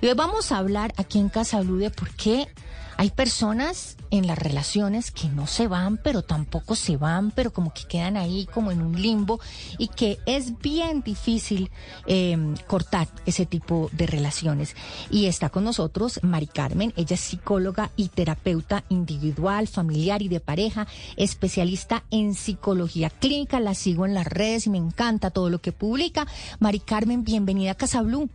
Y hoy vamos a hablar aquí en Casa Blue de por qué hay personas en las relaciones que no se van, pero tampoco se van, pero como que quedan ahí como en un limbo y que es bien difícil eh, cortar ese tipo de relaciones. Y está con nosotros Mari Carmen, ella es psicóloga y terapeuta individual, familiar y de pareja, especialista en psicología clínica, la sigo en las redes y me encanta todo lo que publica. Mari Carmen, bienvenida a Casa Blue.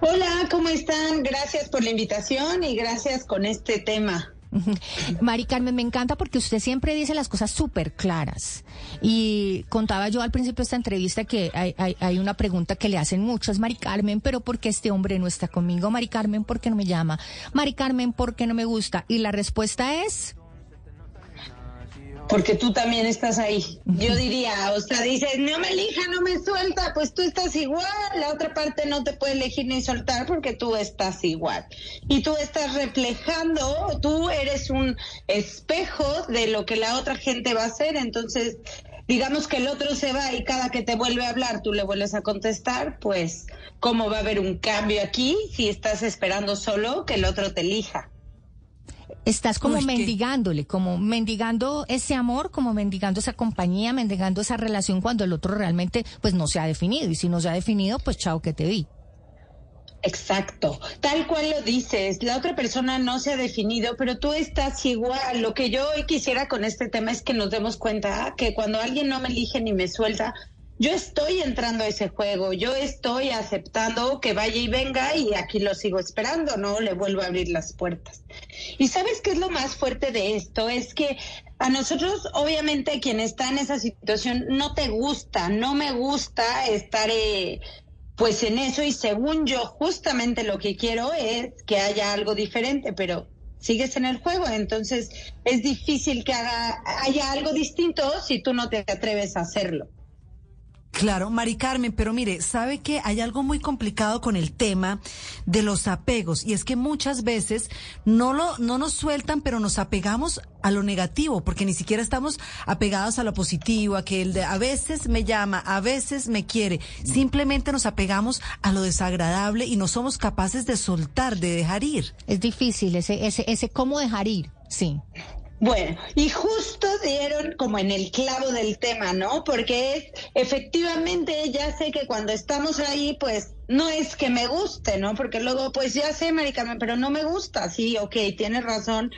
Hola, ¿cómo están? Gracias por la invitación y gracias con este tema. Mari Carmen, me encanta porque usted siempre dice las cosas súper claras. Y contaba yo al principio de esta entrevista que hay, una pregunta que le hacen muchos, Mari Carmen, pero ¿por qué este hombre no está conmigo? Mari Carmen, ¿por qué no me llama? Mari Carmen, ¿por qué no me gusta? Y la respuesta es porque tú también estás ahí. Yo diría, o sea, dices, no me elija, no me suelta, pues tú estás igual, la otra parte no te puede elegir ni soltar porque tú estás igual. Y tú estás reflejando, tú eres un espejo de lo que la otra gente va a hacer, entonces digamos que el otro se va y cada que te vuelve a hablar tú le vuelves a contestar, pues cómo va a haber un cambio aquí si estás esperando solo que el otro te elija. Estás como mendigándole, como mendigando ese amor, como mendigando esa compañía, mendigando esa relación cuando el otro realmente pues no se ha definido. Y si no se ha definido, pues chao que te vi. Exacto, tal cual lo dices, la otra persona no se ha definido, pero tú estás igual. Lo que yo hoy quisiera con este tema es que nos demos cuenta que cuando alguien no me elige ni me suelta, yo estoy entrando a ese juego, yo estoy aceptando que vaya y venga y aquí lo sigo esperando, no le vuelvo a abrir las puertas. Y sabes qué es lo más fuerte de esto? Es que a nosotros, obviamente, quien está en esa situación, no te gusta, no me gusta estar... Eh, pues en eso y según yo justamente lo que quiero es que haya algo diferente, pero sigues en el juego, entonces es difícil que haga, haya algo distinto si tú no te atreves a hacerlo. Claro, Mari Carmen, pero mire, sabe que hay algo muy complicado con el tema de los apegos y es que muchas veces no lo no nos sueltan, pero nos apegamos a lo negativo, porque ni siquiera estamos apegados a lo positivo, a que el de a veces me llama, a veces me quiere. Simplemente nos apegamos a lo desagradable y no somos capaces de soltar, de dejar ir. Es difícil ese ese ese cómo dejar ir. Sí. Bueno, y justo dieron como en el clavo del tema, ¿no? Porque es, efectivamente, ya sé que cuando estamos ahí, pues no es que me guste, ¿no? Porque luego, pues ya sé, Maricame, pero no me gusta. Sí, ok, tienes razón,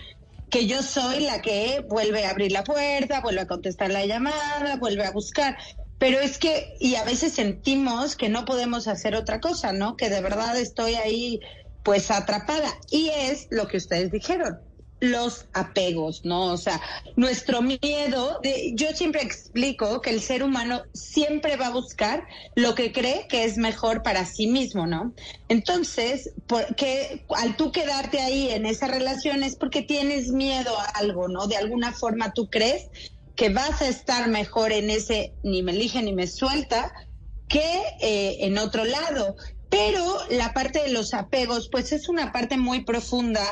que yo soy la que vuelve a abrir la puerta, vuelve a contestar la llamada, vuelve a buscar. Pero es que, y a veces sentimos que no podemos hacer otra cosa, ¿no? Que de verdad estoy ahí, pues atrapada. Y es lo que ustedes dijeron los apegos, ¿no? O sea, nuestro miedo, yo siempre explico que el ser humano siempre va a buscar lo que cree que es mejor para sí mismo, ¿no? Entonces, porque al tú quedarte ahí en esa relación es porque tienes miedo a algo, ¿no? De alguna forma tú crees que vas a estar mejor en ese ni me elige ni me suelta que eh, en otro lado. Pero la parte de los apegos, pues es una parte muy profunda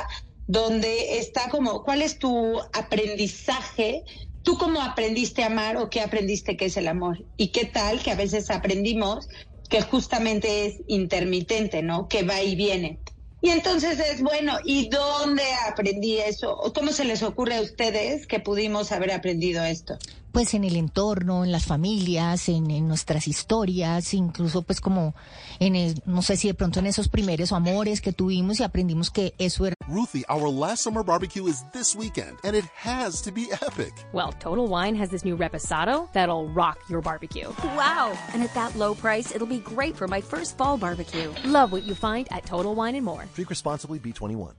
donde está como, ¿cuál es tu aprendizaje? ¿Tú cómo aprendiste a amar o qué aprendiste que es el amor? ¿Y qué tal que a veces aprendimos que justamente es intermitente, ¿no? Que va y viene. Y entonces es bueno, ¿y dónde aprendí eso? ¿Cómo se les ocurre a ustedes que pudimos haber aprendido esto? Pues en el entorno, en las familias, en, nuestras historias, incluso pues como en no sé si de pronto en esos primeros amores que tuvimos y aprendimos que eso era. Ruthie, our last summer barbecue is this weekend and it has to be epic. Well, Total Wine has this new reposado that'll rock your barbecue. Wow, and at that low price, it'll be great for my first fall barbecue. Love what you find at Total Wine and More. Drink responsibly, B21.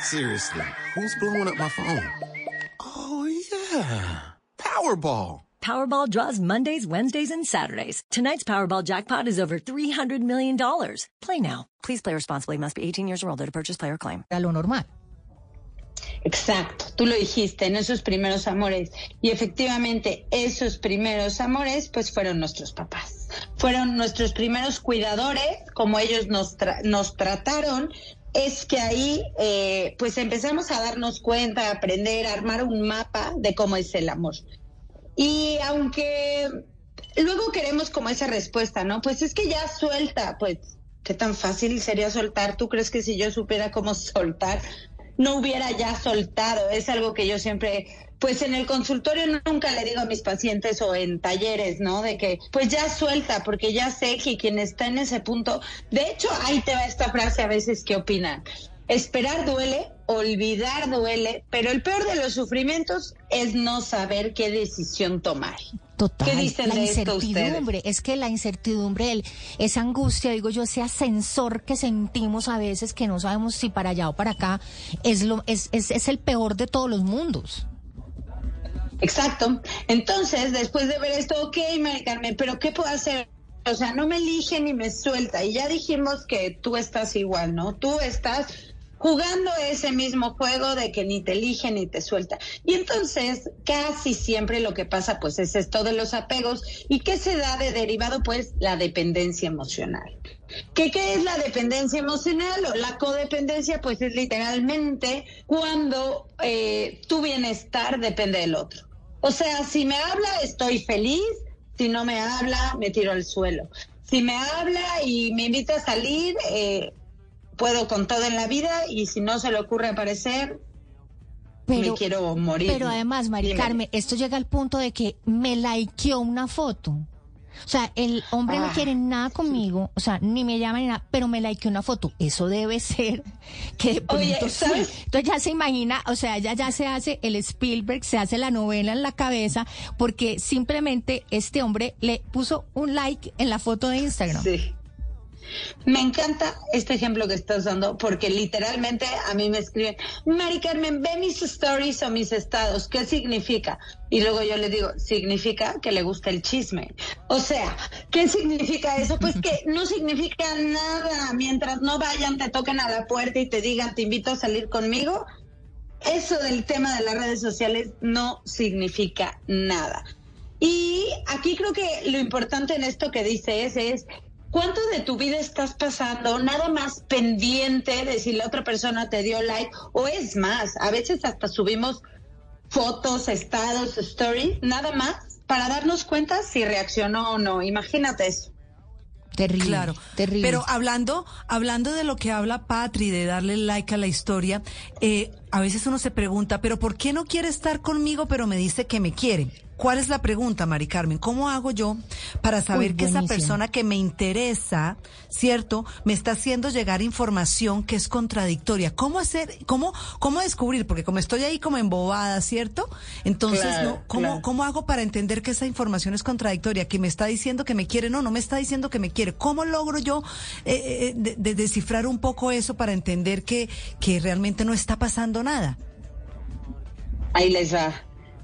Seriously, who's blowing up my phone? Oh yeah. Powerball. Powerball draws Mondays, Wednesdays, and Saturdays. Tonight's Powerball jackpot is over $300 million. Play now. Please play responsibly. Must be 18 years or older to purchase player claim. A lo normal. Exacto, tú lo dijiste, en esos primeros amores. Y efectivamente, esos primeros amores, pues fueron nuestros papás. Fueron nuestros primeros cuidadores, como ellos nos, nos trataron. Es que ahí, eh, pues empezamos a darnos cuenta, a aprender, a armar un mapa de cómo es el amor. Y aunque luego queremos como esa respuesta, ¿no? Pues es que ya suelta, pues, ¿qué tan fácil sería soltar? ¿Tú crees que si yo supiera cómo soltar, no hubiera ya soltado? Es algo que yo siempre pues en el consultorio nunca le digo a mis pacientes o en talleres, ¿no? De que pues ya suelta, porque ya sé que quien está en ese punto, de hecho ahí te va esta frase a veces que opinan. Esperar duele, olvidar duele, pero el peor de los sufrimientos es no saber qué decisión tomar. Total, ¿Qué dicen la de incertidumbre, es que la incertidumbre, el- esa angustia, digo yo, ese ascensor que sentimos a veces que no sabemos si para allá o para acá, es lo, es, es, es el peor de todos los mundos. Exacto. Entonces, después de ver esto, ok, Mari Carmen, pero ¿qué puedo hacer? O sea, no me elige ni me suelta. Y ya dijimos que tú estás igual, ¿no? Tú estás jugando ese mismo juego de que ni te elige ni te suelta. Y entonces, casi siempre lo que pasa, pues, es esto de los apegos. ¿Y qué se da de derivado? Pues, la dependencia emocional. ¿Qué, ¿Qué es la dependencia emocional o la codependencia? Pues es literalmente cuando eh, tu bienestar depende del otro. O sea, si me habla, estoy feliz. Si no me habla, me tiro al suelo. Si me habla y me invita a salir, eh, puedo con todo en la vida. Y si no se le ocurre aparecer, me quiero morir. Pero además, Mari. Carmen, esto llega al punto de que me likeó una foto. O sea, el hombre no Ah, quiere nada conmigo, o sea, ni me llama ni nada, pero me likeó una foto. Eso debe ser que de Oye, pronto sí. ¿sabes? Entonces ya se imagina, o sea, ya, ya se hace el Spielberg, se hace la novela en la cabeza, porque simplemente este hombre le puso un like en la foto de Instagram. Sí. Me encanta este ejemplo que estás dando porque literalmente a mí me escriben, Mari Carmen, ve mis stories o mis estados, ¿qué significa? Y luego yo le digo, significa que le gusta el chisme. O sea, ¿qué significa eso? Pues que no significa nada. Mientras no vayan, te toquen a la puerta y te digan, te invito a salir conmigo, eso del tema de las redes sociales no significa nada. Y aquí creo que lo importante en esto que dices es cuánto de tu vida estás pasando nada más pendiente de si la otra persona te dio like o es más, a veces hasta subimos fotos, estados, stories, nada más para darnos cuenta si reaccionó o no. Imagínate eso. Terrible. Claro, terrible. Pero hablando, hablando de lo que habla Patri, de darle like a la historia, eh, a veces uno se pregunta, pero ¿por qué no quiere estar conmigo, pero me dice que me quiere? ¿Cuál es la pregunta, Mari Carmen? ¿Cómo hago yo para saber Uy, que esa persona que me interesa, cierto, me está haciendo llegar información que es contradictoria? ¿Cómo hacer, cómo, cómo descubrir? Porque como estoy ahí como embobada, ¿cierto? Entonces, Claro, ¿no? ¿Cómo, claro. ¿Cómo hago para entender que esa información es contradictoria? Que me está diciendo que me quiere, no, no me está diciendo que me quiere. ¿Cómo logro yo eh, eh, de- de- descifrar un poco eso para entender que, que realmente no está pasando nada? Ahí les va.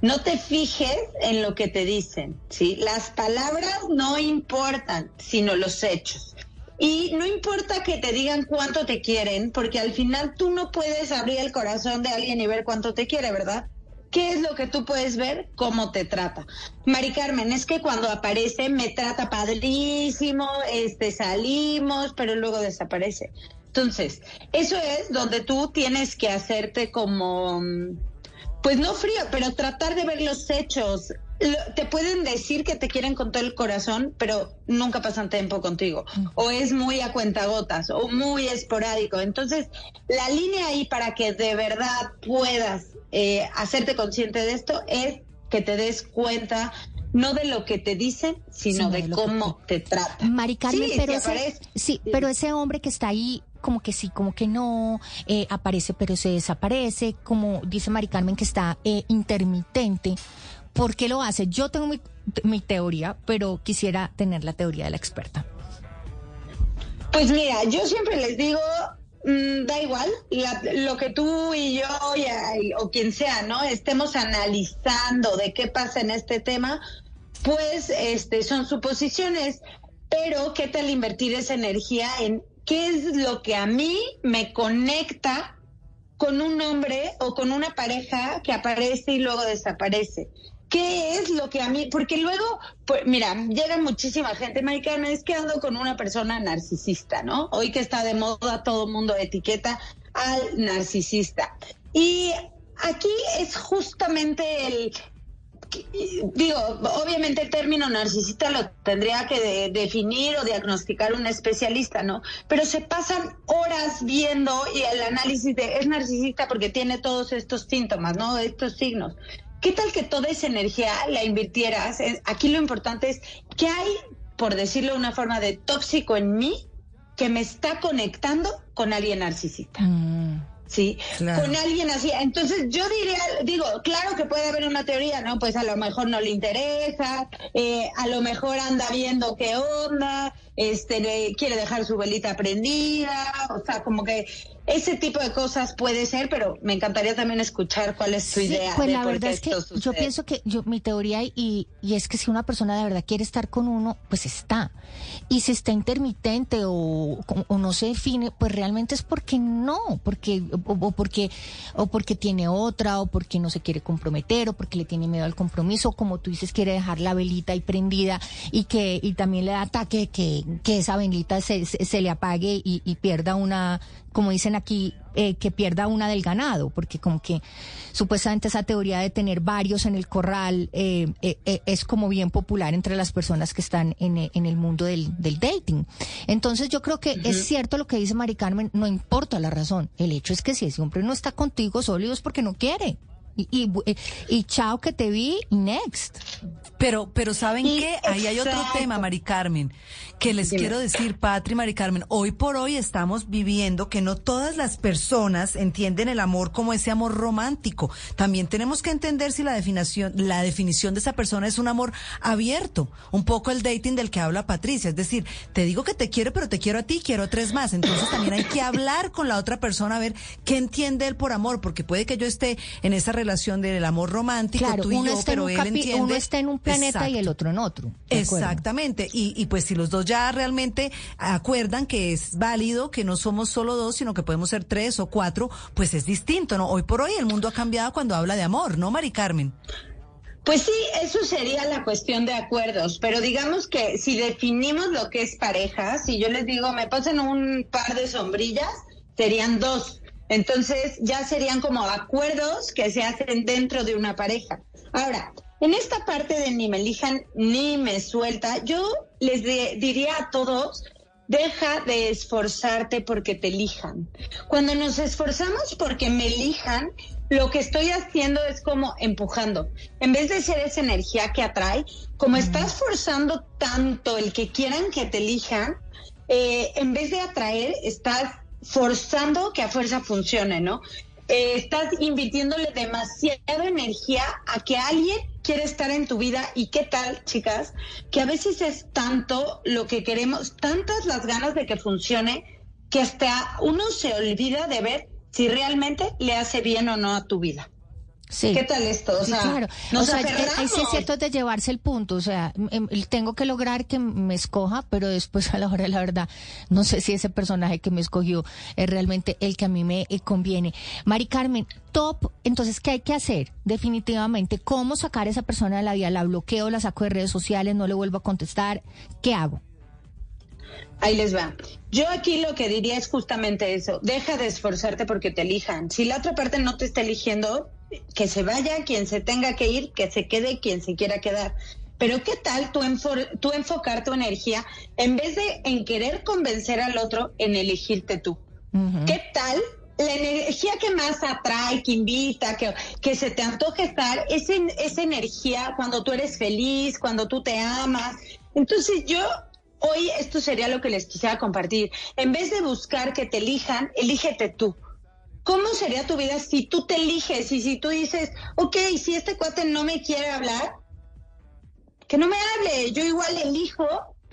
No te fijes en lo que te dicen, ¿sí? Las palabras no importan, sino los hechos. Y no importa que te digan cuánto te quieren, porque al final tú no puedes abrir el corazón de alguien y ver cuánto te quiere, ¿verdad? ¿Qué es lo que tú puedes ver? Cómo te trata. Mari Carmen, es que cuando aparece me trata padrísimo, este salimos, pero luego desaparece. Entonces, eso es donde tú tienes que hacerte como mm, pues no frío, pero tratar de ver los hechos. Lo- Te pueden decir que te quieren con todo el corazón, pero nunca pasan tiempo contigo. O es muy a cuentagotas, o muy esporádico. Entonces, la línea ahí para que de verdad puedas eh, hacerte consciente de esto es que te des cuenta no de lo que te dicen, sino de, de lo que cómo te tratan. Mari Carmen, Sí, pero, si ese, aparece- sí, sí. pero ese hombre que está ahí, como que sí, como que no, eh, aparece, pero se desaparece, como dice Mari Carmen, que está eh, intermitente. ¿Por qué lo hace? Yo tengo mi, teoría, pero quisiera tener la teoría de la experta. Pues mira, yo siempre les digo, mm, da igual, lo que tú y yo o quien sea, ¿no? Estemos analizando de qué pasa en este tema, pues este son suposiciones, pero ¿qué tal invertir esa energía en qué es lo que a mí me conecta con un hombre o con una pareja que aparece y luego desaparece. ¿Qué es lo que a mí? Porque luego, pues, mira, llega muchísima gente, Maricana, es que ando con una persona narcisista, ¿no? Hoy que está de moda, todo mundo etiqueta al narcisista. Y aquí es justamente el, digo, obviamente el término narcisista lo tendría que definir o diagnosticar un especialista, ¿no? Pero se pasan horas viendo y el análisis de es narcisista porque tiene todos estos síntomas, ¿no? Estos signos. ¿Qué tal que toda esa energía la invirtieras? Aquí lo importante es que hay, por decirlo de una forma, de tóxico en mí que me está conectando con alguien narcisista. Mm. ¿Sí? Con alguien así. Entonces yo diría, digo, claro que puede haber una teoría, ¿no? Pues a lo mejor no le interesa, eh, a lo mejor anda viendo qué onda, este, quiere dejar su velita prendida, o sea, como que ese tipo de cosas puede ser, pero me encantaría también escuchar cuál es tu idea. Pues la verdad es que yo pienso que yo mi teoría y, y es que si una persona de verdad quiere estar con uno, pues está. Y si está intermitente o, o no se define, pues realmente es porque no, porque o, porque o porque tiene otra o porque no se quiere comprometer o porque le tiene miedo al compromiso, como tú dices, quiere dejar la velita ahí prendida y que y también le da ataque que, que esa velita se, se, le apague y, y pierda una como dicen aquí, eh, que pierda una del ganado, porque como que supuestamente esa teoría de tener varios en el corral eh, eh, es como bien popular entre las personas que están en, el mundo del, dating. Entonces yo creo que es cierto lo que dice Mari Carmen, no importa la razón, el hecho es que si ese hombre no está contigo sólido es porque no quiere. Y, y, chao que te vi, next. Pero, pero ¿saben qué? Ahí hay otro tema, Mari Carmen, que les quiero decir, Patri, Mari Carmen, hoy por hoy estamos viviendo que no todas las personas entienden el amor como ese amor romántico. También tenemos que entender si la definición, la definición de esa persona es un amor abierto. Un poco el dating del que habla Patricia. Es decir, te digo que te quiero, pero te quiero a ti, quiero tres más. Entonces también hay que hablar con la otra persona a ver qué entiende él por amor, porque puede que yo esté en esa relación relación del amor romántico, tú y yo, pero él entiende. Uno está en un planeta y el otro en otro. Exactamente. Y, y pues si los dos ya realmente acuerdan que es válido, que no somos solo dos, sino que podemos ser tres o cuatro, pues es distinto, ¿no? Hoy por hoy el mundo ha cambiado cuando habla de amor, ¿no, Mari Carmen? Pues sí, eso sería la cuestión de acuerdos, pero digamos que si definimos lo que es pareja, si yo les digo me pasen un par de sombrillas, serían dos. Entonces ya serían como acuerdos que se hacen dentro de una pareja. Ahora, en esta parte de ni me elijan ni me suelta, yo les diría a todos, deja de esforzarte porque te elijan. Cuando nos esforzamos porque me elijan, lo que estoy haciendo es como empujando. En vez de ser esa energía que atrae, como estás forzando tanto el que quieran que te elijan, eh, en vez de atraer, estás forzando que a fuerza funcione, ¿no? Eh, estás invirtiéndole demasiada energía a que alguien quiere estar en tu vida y qué tal, chicas, que a veces es tanto lo que queremos, tantas las ganas de que funcione, que hasta uno se olvida de ver si realmente le hace bien o no a tu vida. Sí. ¿Qué tal esto? O sea, claro. o sea, es cierto de llevarse el punto. O sea, tengo que lograr que me escoja, pero después a la hora de la verdad, no sé si ese personaje que me escogió es realmente el que a mí me eh, conviene. Mari Carmen, top. Entonces, ¿qué hay que hacer? Definitivamente, ¿cómo sacar a esa persona de la vida? ¿La bloqueo, la saco de redes sociales, no le vuelvo a contestar? ¿Qué hago? Ahí les va. Yo aquí lo que diría es justamente eso. Deja de esforzarte porque te elijan. Si la otra parte no te está eligiendo, que se vaya quien se tenga que ir, que se quede quien se quiera quedar. Pero ¿qué tal tú, tú enfocar tu energía en vez de en querer convencer al otro, en elegirte tú? ¿Qué tal la energía que más atrae, que invita, que, que se te antoje estar, es en, esa energía cuando tú eres feliz, cuando tú te amas. Entonces yo hoy esto sería lo que les quisiera compartir. En vez de buscar que te elijan, elígete tú. ¿Cómo sería tu vida si tú te eliges y si tú dices, ok, si este cuate no me quiere hablar, que no me hable, yo igual elijo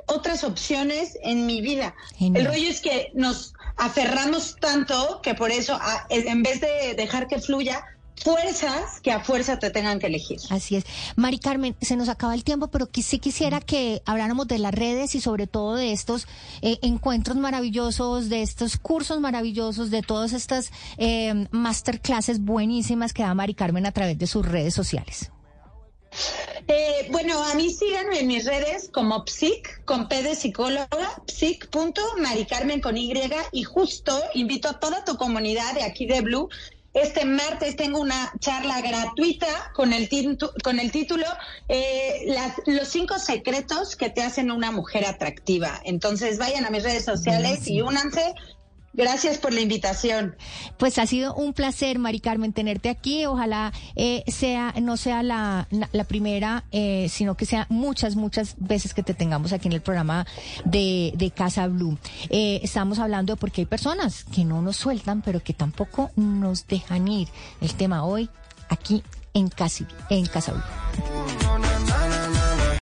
otras opciones en mi vida. El rollo es que nos aferramos tanto que por eso, en vez de dejar que fluya, fuerzas que a fuerza te tengan que elegir. Así es. Mari Carmen, se nos acaba el tiempo, pero sí quisiera que habláramos de las redes y sobre todo de estos eh, encuentros maravillosos, de estos cursos maravillosos, de todas estas eh, masterclasses buenísimas que da Mari Carmen a través de sus redes sociales. Eh, bueno, a mí síganme en mis redes como psic, con P de psicóloga, psic.maricarmen con Y, y justo invito a toda tu comunidad de aquí de Blue Este martes tengo una charla gratuita con el, con el título eh, Los cinco secretos que te hacen una mujer atractiva. Entonces vayan a mis redes sociales y únanse. Gracias por la invitación. Pues ha sido un placer, Mari Carmen, tenerte aquí. Ojalá eh, sea no sea la, la primera, eh, sino que sea muchas, muchas veces que te tengamos aquí en el programa de, de Casa Blue. Eh, estamos hablando de porque hay personas que no nos sueltan, pero que tampoco nos dejan ir. El tema hoy aquí en Casa, en Casa Blue.